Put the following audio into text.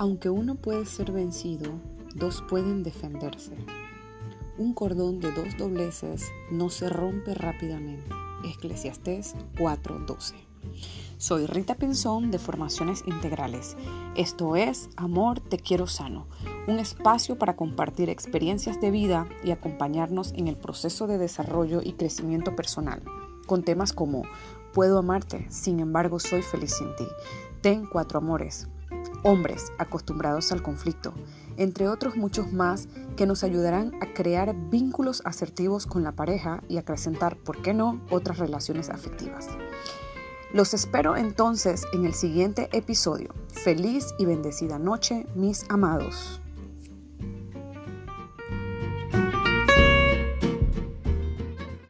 Aunque uno puede ser vencido, dos pueden defenderse. Un cordón de dos dobleces no se rompe rápidamente. Eclesiastés 4:12. Soy Rita Pinzón de Formaciones Integrales. Esto es Amor Te Quiero Sano, un espacio para compartir experiencias de vida y acompañarnos en el proceso de desarrollo y crecimiento personal, con temas como Puedo amarte, sin embargo soy feliz sin ti. Ten cuatro amores, hombres acostumbrados al conflicto, entre otros muchos más que nos ayudarán a crear vínculos asertivos con la pareja y acrecentar, ¿por qué no?, otras relaciones afectivas. Los espero entonces en el siguiente episodio. Feliz y bendecida noche, mis amados.